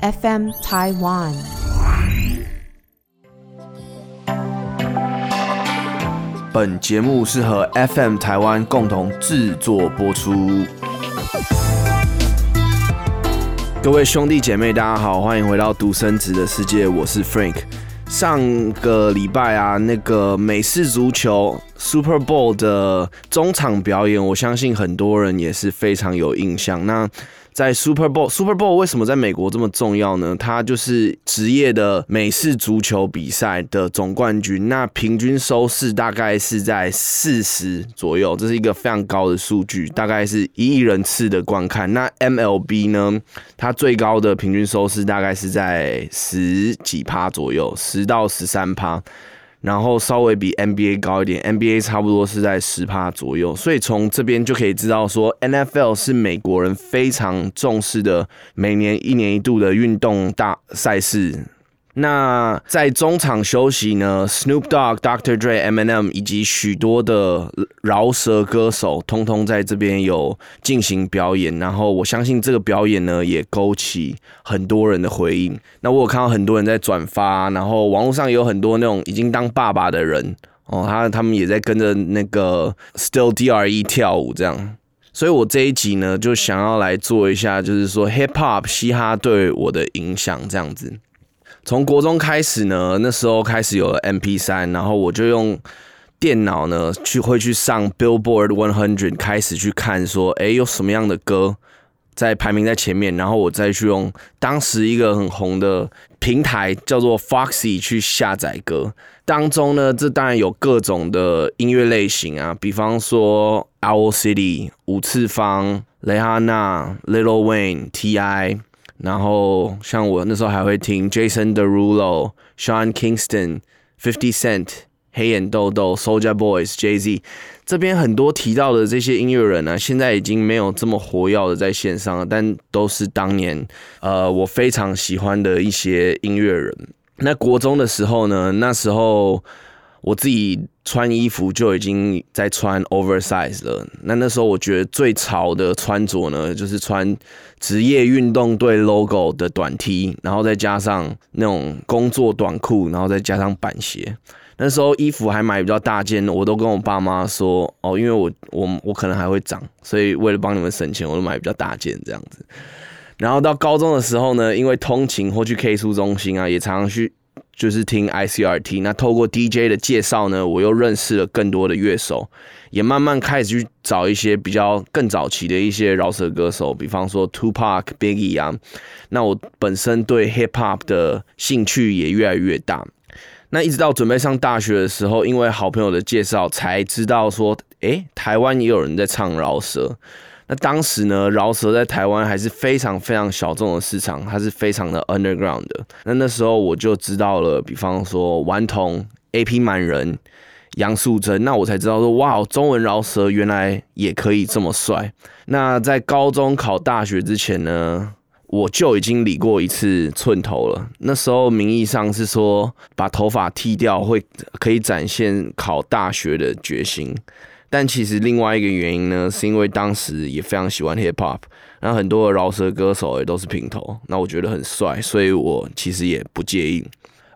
FM Taiwan。本节目是和 FM 台湾共同制作播出。各位兄弟姐妹，大家好，欢迎回到独生子的世界，我是 Frank。上个礼拜啊，那个美式足球 Super Bowl 的中场表演，我相信很多人也是非常有印象。那在 Super Bowl，Super Bowl 为什么在美国这么重要呢？它就是职业的美式足球比赛的总冠军，那平均收视大概是在四十左右，这是一个非常高的数据，大概是一亿人次的观看。那 MLB 呢，它最高的平均收视大概是在十几趴左右，十到十三趴。然后稍微比 NBA 高一点，NBA 差不多是在十趴左右，所以从这边就可以知道说，NFL 是美国人非常重视的每年一年一度的运动大赛事。那在中场休息呢，Snoop Dogg、Dr. Dre、Eminem 以及许多的饶舌歌手，通通在这边有进行表演。然后我相信这个表演呢，也勾起很多人的回应。那我有看到很多人在转发，然后网络上有很多那种已经当爸爸的人哦，他他们也在跟着那个 Still DRE 跳舞这样。所以我这一集呢，就想要来做一下，就是说 Hip Hop 嘻哈对我的影响这样子。从国中开始呢，那时候开始有了 MP 三，然后我就用电脑呢去会去上 Billboard One Hundred，开始去看说，哎，有什么样的歌在排名在前面，然后我再去用当时一个很红的平台叫做 Foxy 去下载歌。当中呢，这当然有各种的音乐类型啊，比方说 Owl City、五次方、蕾哈娜、Little Wayne、T.I。然后像我那时候还会听 Jason Derulo、Sean Kingston、Fifty Cent、黑眼豆豆、Soldier Boys、Jay Z 这边很多提到的这些音乐人呢，现在已经没有这么活跃的在线上了，但都是当年呃我非常喜欢的一些音乐人。那国中的时候呢，那时候。我自己穿衣服就已经在穿 oversize 了。那那时候我觉得最潮的穿着呢，就是穿职业运动队 logo 的短 T，然后再加上那种工作短裤，然后再加上板鞋。那时候衣服还买比较大件，我都跟我爸妈说哦，因为我我我可能还会长，所以为了帮你们省钱，我都买比较大件这样子。然后到高中的时候呢，因为通勤或去 K 书中心啊，也常常去。就是听 ICRT，那透过 DJ 的介绍呢，我又认识了更多的乐手，也慢慢开始去找一些比较更早期的一些饶舌歌手，比方说 Tupac、Biggie 啊。那我本身对 Hip Hop 的兴趣也越来越大。那一直到准备上大学的时候，因为好朋友的介绍，才知道说，诶，台湾也有人在唱饶舌。那当时呢，饶舌在台湾还是非常非常小众的市场，它是非常的 underground 的。那那时候我就知道了，比方说顽童、A.P. 满人、杨素贞，那我才知道说，哇，中文饶舌原来也可以这么帅。那在高中考大学之前呢，我就已经理过一次寸头了。那时候名义上是说把头发剃掉会可以展现考大学的决心。但其实另外一个原因呢，是因为当时也非常喜欢 hip hop，然后很多的饶舌歌手也都是平头，那我觉得很帅，所以我其实也不介意。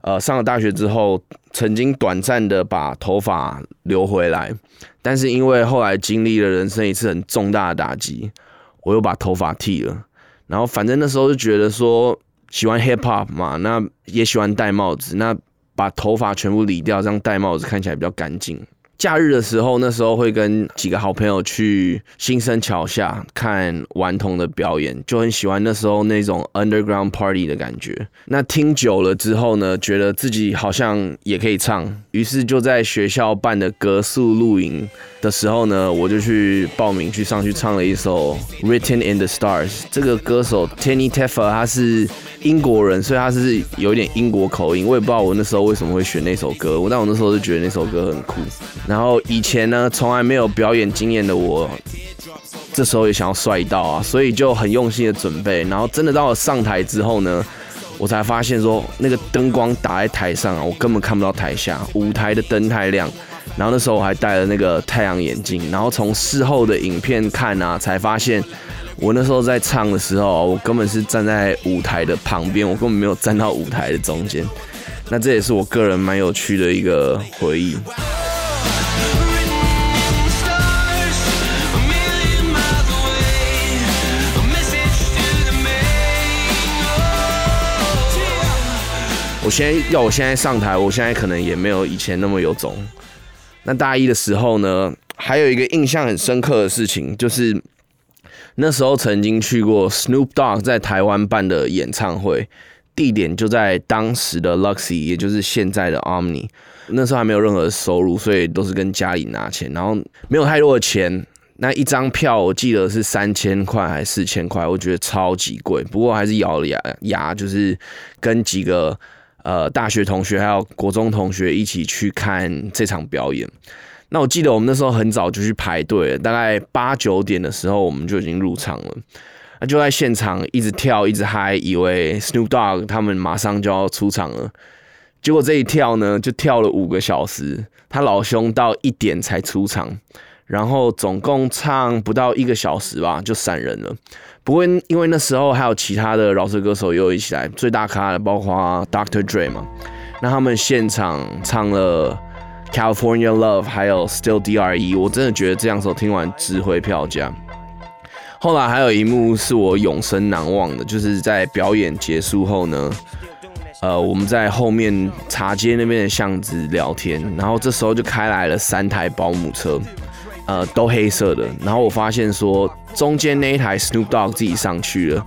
呃，上了大学之后，曾经短暂的把头发留回来，但是因为后来经历了人生一次很重大的打击，我又把头发剃了。然后反正那时候就觉得说喜欢 hip hop 嘛，那也喜欢戴帽子，那把头发全部理掉，这样戴帽子看起来比较干净。假日的时候，那时候会跟几个好朋友去新生桥下看顽童的表演，就很喜欢那时候那种 underground party 的感觉。那听久了之后呢，觉得自己好像也可以唱，于是就在学校办的格宿露营的时候呢，我就去报名去上去唱了一首 Written in the Stars。这个歌手 Tenny Teffer 他是英国人，所以他是有点英国口音。我也不知道我那时候为什么会选那首歌，但我那时候就觉得那首歌很酷。然后以前呢，从来没有表演经验的我，这时候也想要帅到啊，所以就很用心的准备。然后真的到了上台之后呢，我才发现说，那个灯光打在台上啊，我根本看不到台下，舞台的灯太亮。然后那时候我还戴了那个太阳眼镜。然后从事后的影片看啊，才发现我那时候在唱的时候，我根本是站在舞台的旁边，我根本没有站到舞台的中间。那这也是我个人蛮有趣的一个回忆。我现在要我现在上台，我现在可能也没有以前那么有种。那大一的时候呢，还有一个印象很深刻的事情，就是那时候曾经去过 Snoop Dogg 在台湾办的演唱会。地点就在当时的 Luxy，也就是现在的 Omni。那时候还没有任何收入，所以都是跟家里拿钱，然后没有太多的钱。那一张票我记得是三千块还是四千块，我觉得超级贵。不过还是咬了牙牙，就是跟几个呃大学同学还有国中同学一起去看这场表演。那我记得我们那时候很早就去排队，大概八九点的时候我们就已经入场了。那就在现场一直跳，一直嗨，以为 Snoop Dogg 他们马上就要出场了。结果这一跳呢，就跳了五个小时。他老兄到一点才出场，然后总共唱不到一个小时吧，就闪人了。不过因为那时候还有其他的饶舌歌手也有一起来，最大咖的包括 Dr. Dre 嘛。那他们现场唱了 California Love，还有 Still DRE。我真的觉得这两首听完值回票价。后来还有一幕是我永生难忘的，就是在表演结束后呢，呃，我们在后面茶街那边的巷子聊天，然后这时候就开来了三台保姆车，呃，都黑色的，然后我发现说中间那一台 Snoop Dogg 自己上去了，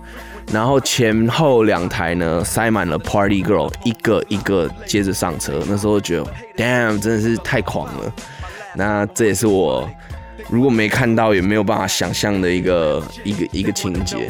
然后前后两台呢塞满了 Party Girl，一个一个接着上车，那时候觉得 Damn，真的是太狂了，那这也是我。如果没看到，也没有办法想象的一个一个一个情节。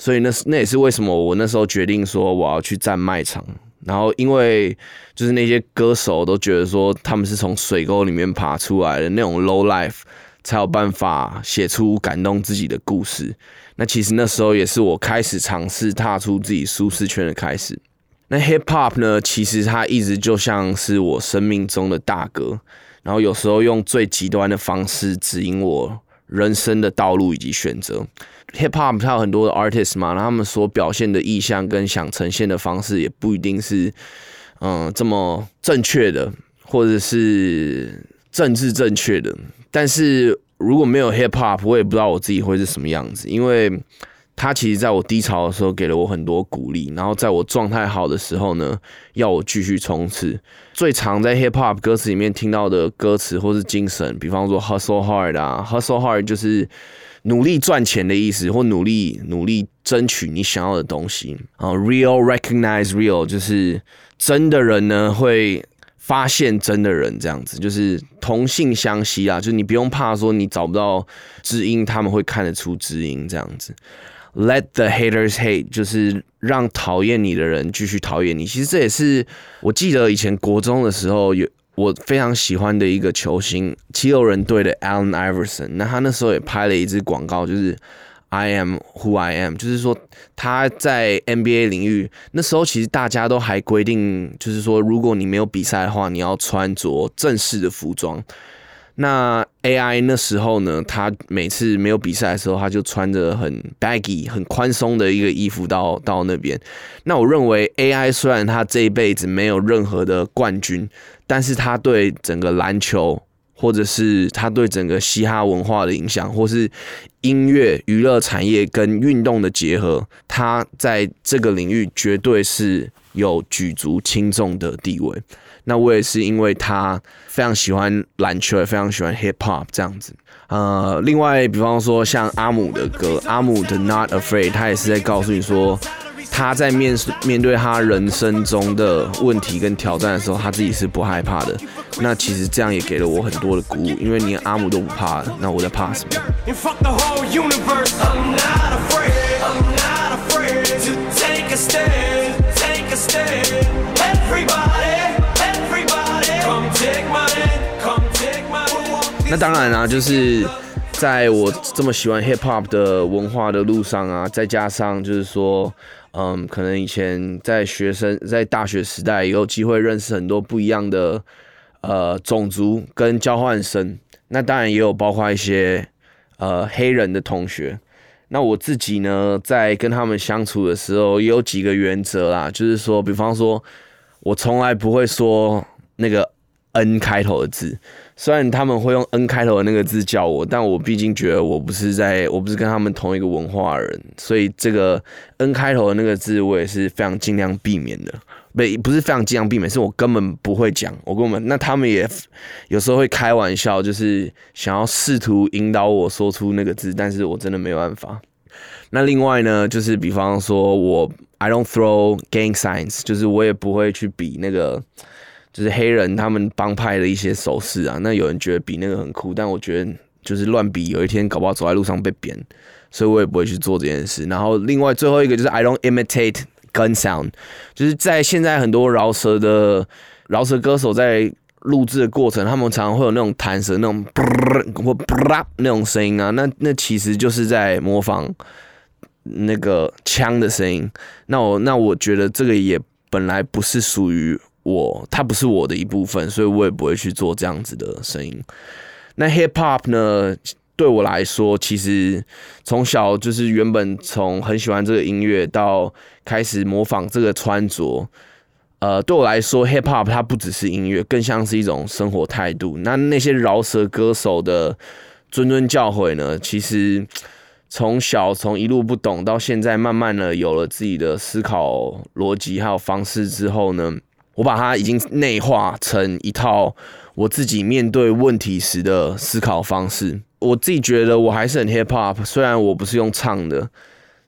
所以那那也是为什么我那时候决定说我要去站卖场。然后因为就是那些歌手都觉得说他们是从水沟里面爬出来的那种 low life，才有办法写出感动自己的故事。那其实那时候也是我开始尝试踏出自己舒适圈的开始。那 hip hop 呢，其实它一直就像是我生命中的大哥，然后有时候用最极端的方式指引我人生的道路以及选择。Hip hop 它有很多的 artist 嘛，他们所表现的意向跟想呈现的方式也不一定是嗯这么正确的，或者是政治正确的，但是。如果没有 hip hop，我也不知道我自己会是什么样子。因为他其实在我低潮的时候给了我很多鼓励，然后在我状态好的时候呢，要我继续冲刺。最常在 hip hop 歌词里面听到的歌词或是精神，比方说 hustle hard 啊，hustle hard 就是努力赚钱的意思，或努力努力争取你想要的东西。啊，real recognize real 就是真的人呢会。发现真的人这样子，就是同性相吸啊，就你不用怕说你找不到知音，他们会看得出知音这样子。Let the haters hate，就是让讨厌你的人继续讨厌你。其实这也是我记得以前国中的时候有我非常喜欢的一个球星，七六人队的 Allen Iverson。那他那时候也拍了一支广告，就是。I am who I am，就是说他在 NBA 领域那时候，其实大家都还规定，就是说如果你没有比赛的话，你要穿着正式的服装。那 AI 那时候呢，他每次没有比赛的时候，他就穿着很 baggy、很宽松的一个衣服到到那边。那我认为 AI 虽然他这一辈子没有任何的冠军，但是他对整个篮球。或者是他对整个嘻哈文化的影响，或是音乐娱乐产业跟运动的结合，他在这个领域绝对是有举足轻重的地位。那我也是因为他非常喜欢篮球，也非常喜欢 hip hop 这样子。呃，另外，比方说像阿姆的歌，阿姆的 Not Afraid，他也是在告诉你说。他在面面对他人生中的问题跟挑战的时候，他自己是不害怕的。那其实这样也给了我很多的鼓舞，因为连阿姆都不怕，那我在怕什么？那当然啦，就是在我这么喜欢 hip hop 的文化的路上啊，再加上就是说，嗯，可能以前在学生在大学时代也有机会认识很多不一样的呃种族跟交换生，那当然也有包括一些呃黑人的同学。那我自己呢，在跟他们相处的时候，也有几个原则啦，就是说，比方说，我从来不会说那个 N 开头的字。虽然他们会用 N 开头的那个字叫我，但我毕竟觉得我不是在，我不是跟他们同一个文化人，所以这个 N 开头的那个字，我也是非常尽量避免的。不，不是非常尽量避免，是我根本不会讲。我跟我们，那他们也有时候会开玩笑，就是想要试图引导我说出那个字，但是我真的没有办法。那另外呢，就是比方说我 I don't throw gang signs，就是我也不会去比那个。就是黑人他们帮派的一些手势啊，那有人觉得比那个很酷，但我觉得就是乱比，有一天搞不好走在路上被扁，所以我也不会去做这件事。然后另外最后一个就是 I don't imitate gun sound，就是在现在很多饶舌的饶舌歌手在录制的过程，他们常常会有那种弹舌那种或那种声音啊，那那其实就是在模仿那个枪的声音。那我那我觉得这个也本来不是属于。我它不是我的一部分，所以我也不会去做这样子的声音。那 hip hop 呢？对我来说，其实从小就是原本从很喜欢这个音乐到开始模仿这个穿着，呃，对我来说，hip hop 它不只是音乐，更像是一种生活态度。那那些饶舌歌手的谆谆教诲呢？其实从小从一路不懂到现在，慢慢的有了自己的思考逻辑还有方式之后呢？我把它已经内化成一套我自己面对问题时的思考方式。我自己觉得我还是很 hip hop，虽然我不是用唱的，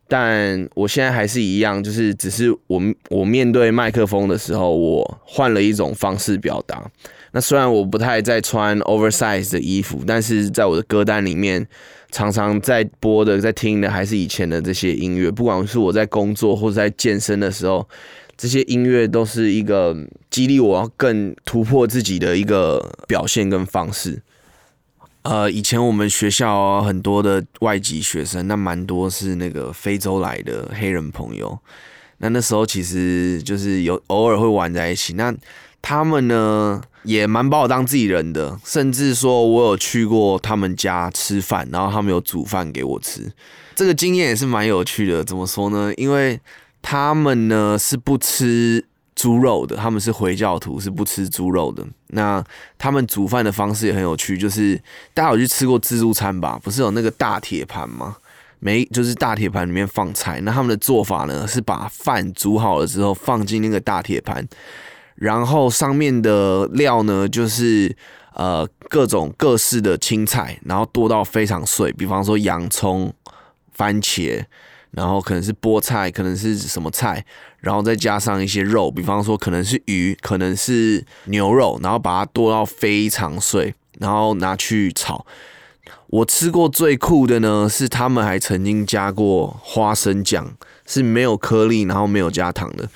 但我现在还是一样，就是只是我我面对麦克风的时候，我换了一种方式表达。那虽然我不太在穿 oversize 的衣服，但是在我的歌单里面，常常在播的、在听的还是以前的这些音乐，不管是我在工作或者在健身的时候。这些音乐都是一个激励我要更突破自己的一个表现跟方式。呃，以前我们学校很多的外籍学生，那蛮多是那个非洲来的黑人朋友。那那时候其实就是有偶尔会玩在一起。那他们呢也蛮把我当自己人的，甚至说我有去过他们家吃饭，然后他们有煮饭给我吃。这个经验也是蛮有趣的。怎么说呢？因为他们呢是不吃猪肉的，他们是回教徒，是不吃猪肉的。那他们煮饭的方式也很有趣，就是大家有去吃过自助餐吧？不是有那个大铁盘吗？没，就是大铁盘里面放菜。那他们的做法呢，是把饭煮好了之后放进那个大铁盘，然后上面的料呢，就是呃各种各式的青菜，然后剁到非常碎，比方说洋葱、番茄。然后可能是菠菜，可能是什么菜，然后再加上一些肉，比方说可能是鱼，可能是牛肉，然后把它剁到非常碎，然后拿去炒。我吃过最酷的呢，是他们还曾经加过花生酱，是没有颗粒，然后没有加糖的，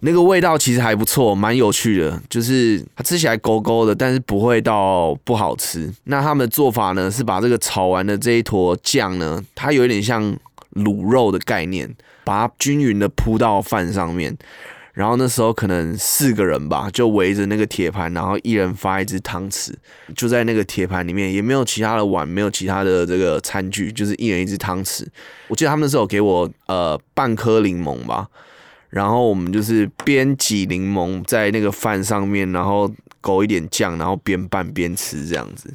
那个味道其实还不错，蛮有趣的，就是它吃起来勾勾的，但是不会到不好吃。那他们的做法呢，是把这个炒完的这一坨酱呢，它有点像。卤肉的概念，把它均匀的铺到饭上面，然后那时候可能四个人吧，就围着那个铁盘，然后一人发一只汤匙，就在那个铁盘里面，也没有其他的碗，没有其他的这个餐具，就是一人一只汤匙。我记得他们那时候给我呃半颗柠檬吧，然后我们就是边挤柠檬在那个饭上面，然后勾一点酱，然后边拌边吃这样子。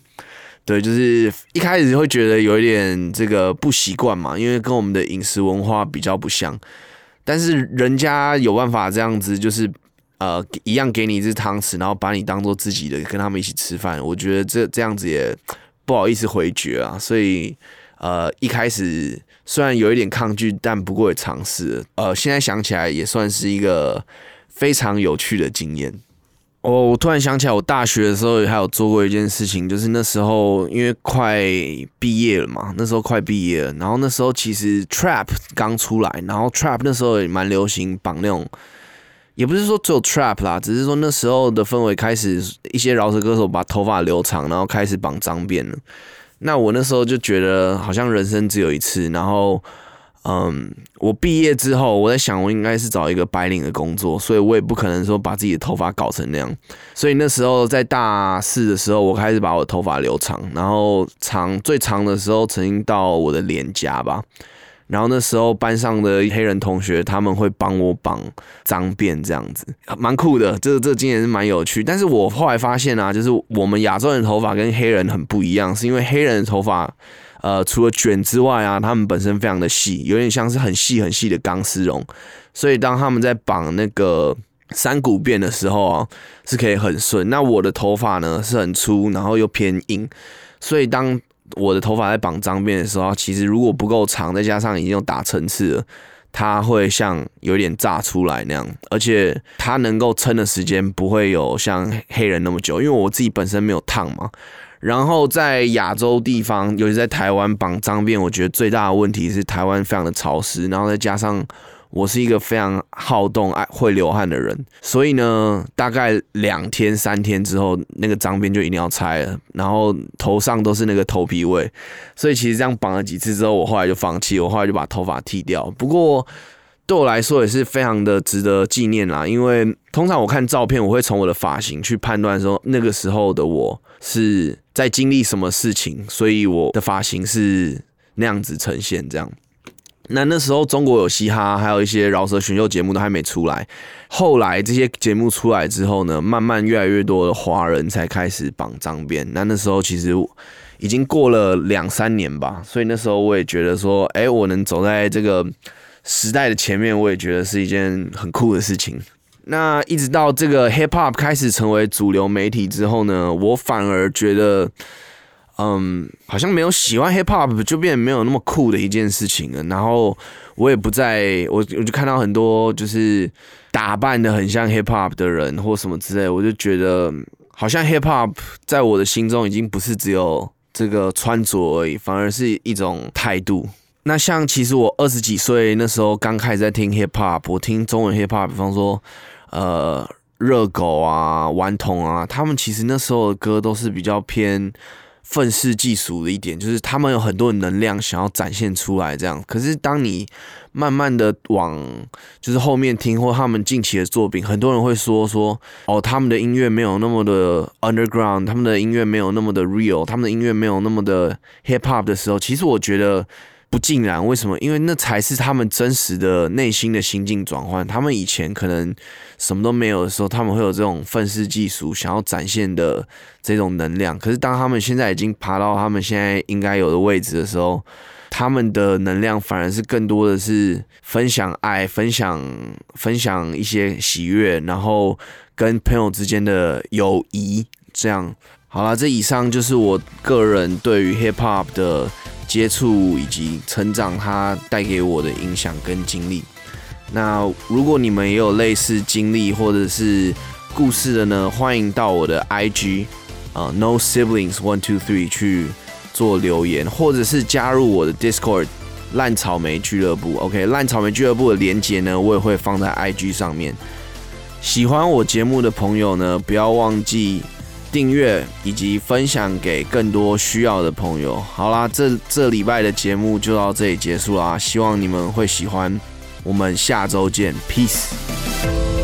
对，就是一开始会觉得有一点这个不习惯嘛，因为跟我们的饮食文化比较不像。但是人家有办法这样子，就是呃一样给你一只汤匙，然后把你当做自己的，跟他们一起吃饭。我觉得这这样子也不好意思回绝啊，所以呃一开始虽然有一点抗拒，但不过也尝试。呃，现在想起来也算是一个非常有趣的经验。哦，我突然想起来，我大学的时候还有做过一件事情，就是那时候因为快毕业了嘛，那时候快毕业了，然后那时候其实 trap 刚出来，然后 trap 那时候也蛮流行绑那种，也不是说只有 trap 啦，只是说那时候的氛围开始，一些饶舌歌手把头发留长，然后开始绑脏辫了。那我那时候就觉得好像人生只有一次，然后。嗯，我毕业之后，我在想，我应该是找一个白领的工作，所以我也不可能说把自己的头发搞成那样。所以那时候在大四的时候，我开始把我头发留长，然后长最长的时候曾经到我的脸颊吧。然后那时候班上的黑人同学他们会帮我绑脏辫，这样子蛮酷的。这这个经验是蛮有趣。但是我后来发现啊，就是我们亚洲人头发跟黑人很不一样，是因为黑人的头发。呃，除了卷之外啊，他们本身非常的细，有点像是很细很细的钢丝绒，所以当他们在绑那个三股辫的时候啊，是可以很顺。那我的头发呢是很粗，然后又偏硬，所以当我的头发在绑脏辫的时候，其实如果不够长，再加上已经有打层次了，它会像有点炸出来那样，而且它能够撑的时间不会有像黑人那么久，因为我自己本身没有烫嘛。然后在亚洲地方，尤其在台湾绑脏辫，我觉得最大的问题是台湾非常的潮湿，然后再加上我是一个非常好动、爱会流汗的人，所以呢，大概两天三天之后，那个脏辫就一定要拆了，然后头上都是那个头皮味，所以其实这样绑了几次之后，我后来就放弃，我后来就把头发剃掉。不过对我来说也是非常的值得纪念啦，因为通常我看照片，我会从我的发型去判断说那个时候的我是。在经历什么事情，所以我的发型是那样子呈现。这样，那那时候中国有嘻哈，还有一些饶舌选秀节目都还没出来。后来这些节目出来之后呢，慢慢越来越多的华人才开始绑脏辫。那那时候其实已经过了两三年吧，所以那时候我也觉得说，哎，我能走在这个时代的前面，我也觉得是一件很酷的事情。那一直到这个 hip hop 开始成为主流媒体之后呢，我反而觉得，嗯，好像没有喜欢 hip hop 就变得没有那么酷的一件事情了。然后我也不再，我我就看到很多就是打扮的很像 hip hop 的人或什么之类，我就觉得好像 hip hop 在我的心中已经不是只有这个穿着而已，反而是一种态度。那像其实我二十几岁那时候刚开始在听 hip hop，我听中文 hip hop，比方说。呃，热狗啊，顽童啊，他们其实那时候的歌都是比较偏愤世嫉俗的一点，就是他们有很多的能量想要展现出来，这样。可是当你慢慢的往就是后面听或他们近期的作品，很多人会说说，哦，他们的音乐没有那么的 underground，他们的音乐没有那么的 real，他们的音乐没有那么的 hip hop 的时候，其实我觉得。不尽然，为什么？因为那才是他们真实的内心的心境转换。他们以前可能什么都没有的时候，他们会有这种愤世嫉俗想要展现的这种能量。可是当他们现在已经爬到他们现在应该有的位置的时候，他们的能量反而是更多的是分享爱、分享分享一些喜悦，然后跟朋友之间的友谊。这样好了，这以上就是我个人对于 hip hop 的。接触以及成长，它带给我的影响跟经历。那如果你们也有类似经历或者是故事的呢，欢迎到我的 IG 啊，No Siblings One Two Three 去做留言，或者是加入我的 Discord 烂草莓俱乐部。OK，烂草莓俱乐部的连接呢，我也会放在 IG 上面。喜欢我节目的朋友呢，不要忘记。订阅以及分享给更多需要的朋友。好啦，这这礼拜的节目就到这里结束啦，希望你们会喜欢。我们下周见，peace。